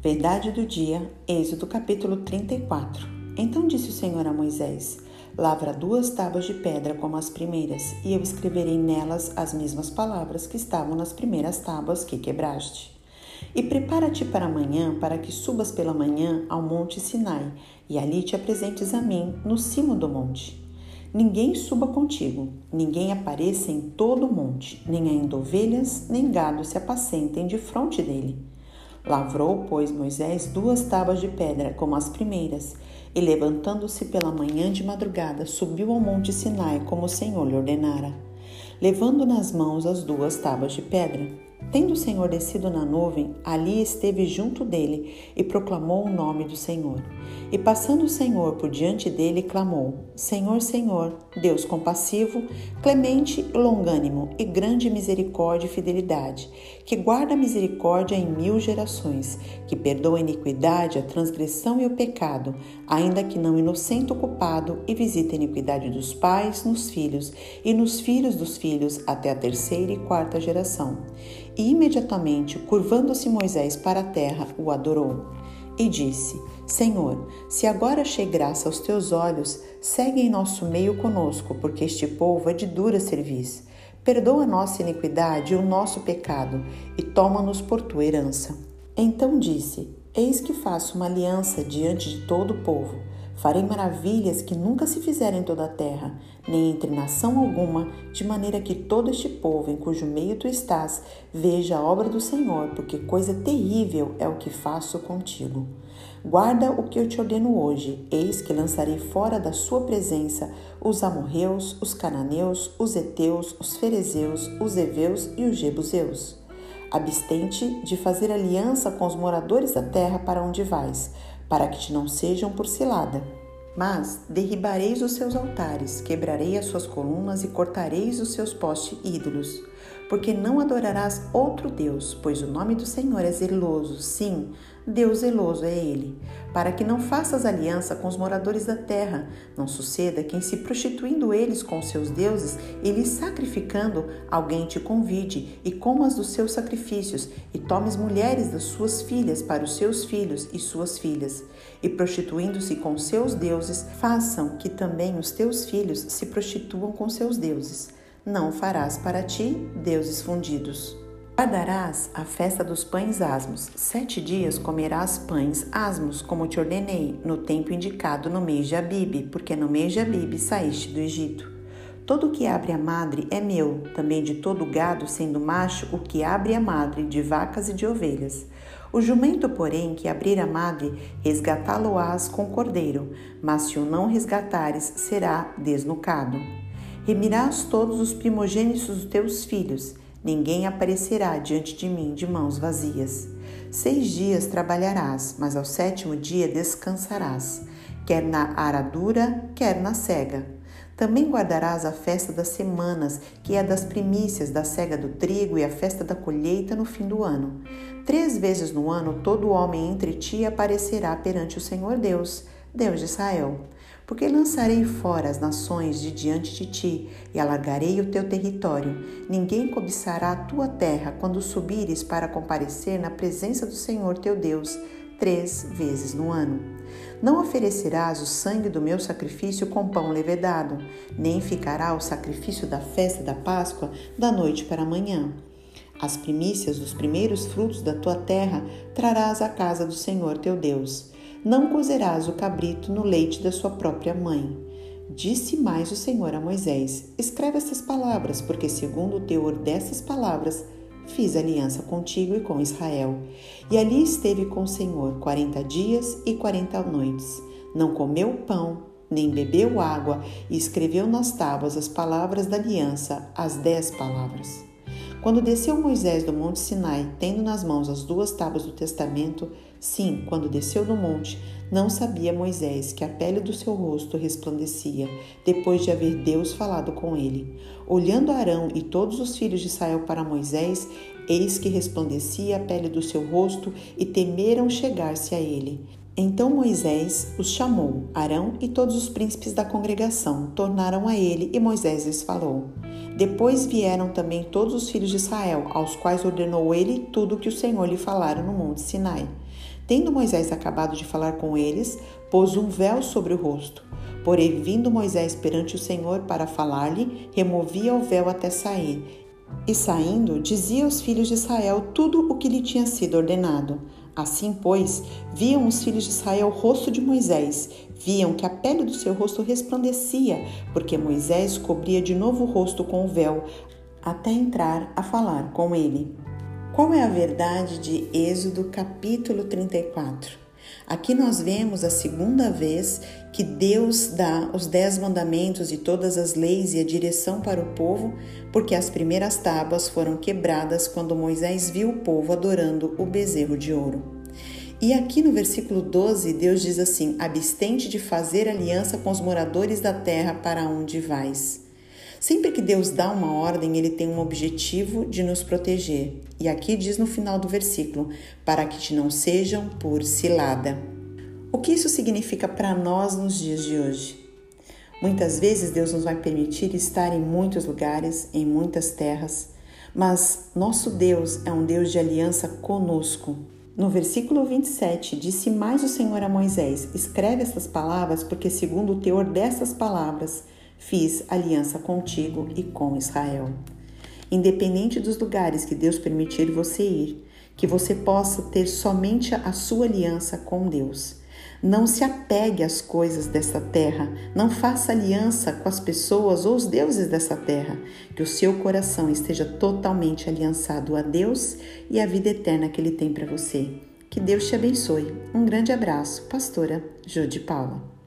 Verdade do dia, Êxodo capítulo 34. Então disse o Senhor a Moisés: Lavra duas tábuas de pedra como as primeiras, e eu escreverei nelas as mesmas palavras que estavam nas primeiras tábuas que quebraste. E prepara-te para amanhã, para que subas pela manhã ao monte Sinai, e ali te apresentes a mim no cimo do monte. Ninguém suba contigo, ninguém apareça em todo o monte, nem ainda ovelhas, nem gado se apacentem de fronte dele Lavrou, pois, Moisés duas tábuas de pedra, como as primeiras, e levantando-se pela manhã de madrugada, subiu ao monte Sinai, como o Senhor lhe ordenara, levando nas mãos as duas tábuas de pedra. Tendo o Senhor descido na nuvem, ali esteve junto dele e proclamou o nome do Senhor. E passando o Senhor por diante dele, clamou: Senhor, Senhor, Deus compassivo, clemente longânimo, e grande misericórdia e fidelidade, que guarda a misericórdia em mil gerações, que perdoa a iniquidade, a transgressão e o pecado, ainda que não inocente o culpado, e visita a iniquidade dos pais nos filhos e nos filhos dos filhos até a terceira e quarta geração e imediatamente, curvando-se Moisés para a terra, o adorou. E disse: Senhor, se agora achei graça aos teus olhos, segue em nosso meio conosco, porque este povo é de dura serviço. Perdoa a nossa iniquidade e o nosso pecado, e toma-nos por tua herança. Então disse: Eis que faço uma aliança diante de todo o povo Farei maravilhas que nunca se fizeram em toda a terra, nem entre nação alguma, de maneira que todo este povo em cujo meio tu estás veja a obra do Senhor, porque coisa terrível é o que faço contigo. Guarda o que eu te ordeno hoje, eis que lançarei fora da sua presença os amorreus, os cananeus, os heteus, os ferezeus, os heveus e os jebuseus. Abstente de fazer aliança com os moradores da terra para onde vais, para que te não sejam por cilada. Mas derribareis os seus altares, quebrarei as suas colunas e cortareis os seus postes ídolos, porque não adorarás outro Deus, pois o nome do Senhor é zeloso, sim, Deus zeloso é Ele, para que não faças aliança com os moradores da terra, não suceda que, em se prostituindo eles com seus deuses e sacrificando, alguém te convide e comas dos seus sacrifícios, e tomes mulheres das suas filhas para os seus filhos e suas filhas, e prostituindo-se com seus deuses, façam que também os teus filhos se prostituam com seus deuses. Não farás para ti deuses fundidos. Guardarás a festa dos pães asmos. Sete dias comerás pães asmos, como te ordenei, no tempo indicado no mês de Abibe, porque no mês de Abibe saíste do Egito. Todo o que abre a madre é meu, também de todo gado, sendo macho, o que abre a madre, de vacas e de ovelhas. O jumento, porém, que abrir a madre, resgatá-lo-ás com cordeiro, mas se o não resgatares, será desnucado. Remirás todos os primogênitos dos teus filhos, Ninguém aparecerá diante de mim de mãos vazias. Seis dias trabalharás, mas ao sétimo dia descansarás, quer na aradura, quer na cega. Também guardarás a festa das semanas, que é das primícias da cega do trigo e a festa da colheita no fim do ano. Três vezes no ano todo homem entre ti aparecerá perante o Senhor Deus, Deus de Israel porque lançarei fora as nações de diante de ti e alargarei o teu território. Ninguém cobiçará a tua terra quando subires para comparecer na presença do Senhor teu Deus três vezes no ano. Não oferecerás o sangue do meu sacrifício com pão levedado, nem ficará o sacrifício da festa da Páscoa da noite para amanhã. As primícias dos primeiros frutos da tua terra trarás à casa do Senhor teu Deus. Não cozerás o cabrito no leite da sua própria mãe. Disse mais o Senhor a Moisés: Escreve estas palavras, porque segundo o teor dessas palavras fiz aliança contigo e com Israel. E ali esteve com o Senhor quarenta dias e quarenta noites. Não comeu pão, nem bebeu água, e escreveu nas tábuas as palavras da aliança, as dez palavras. Quando desceu Moisés do monte Sinai, tendo nas mãos as duas tábuas do testamento, sim, quando desceu do monte, não sabia Moisés que a pele do seu rosto resplandecia, depois de haver Deus falado com ele. Olhando Arão e todos os filhos de Israel para Moisés, eis que resplandecia a pele do seu rosto e temeram chegar-se a ele. Então Moisés os chamou, Arão e todos os príncipes da congregação tornaram a ele e Moisés lhes falou. Depois vieram também todos os filhos de Israel, aos quais ordenou ele tudo o que o Senhor lhe falara no monte Sinai. Tendo Moisés acabado de falar com eles, pôs um véu sobre o rosto. Porém, vindo Moisés perante o Senhor para falar-lhe, removia o véu até sair. E saindo, dizia aos filhos de Israel tudo o que lhe tinha sido ordenado. Assim, pois, viam os filhos de Israel o rosto de Moisés, viam que a pele do seu rosto resplandecia, porque Moisés cobria de novo o rosto com o véu, até entrar a falar com ele. Qual é a verdade de Êxodo capítulo 34? Aqui nós vemos a segunda vez que Deus dá os dez mandamentos e todas as leis e a direção para o povo, porque as primeiras tábuas foram quebradas quando Moisés viu o povo adorando o bezerro de ouro. E aqui no versículo 12, Deus diz assim: Abstente de fazer aliança com os moradores da terra para onde vais. Sempre que Deus dá uma ordem, ele tem um objetivo de nos proteger. E aqui diz no final do versículo: para que te não sejam por cilada. O que isso significa para nós nos dias de hoje? Muitas vezes Deus nos vai permitir estar em muitos lugares, em muitas terras, mas nosso Deus é um Deus de aliança conosco. No versículo 27, disse mais o Senhor a Moisés: Escreve estas palavras, porque, segundo o teor dessas palavras, fiz aliança contigo e com Israel. Independente dos lugares que Deus permitir você ir, que você possa ter somente a sua aliança com Deus. Não se apegue às coisas desta terra, não faça aliança com as pessoas ou os deuses dessa terra, que o seu coração esteja totalmente aliançado a Deus e à vida eterna que Ele tem para você. Que Deus te abençoe. Um grande abraço, Pastora Jô de Paula.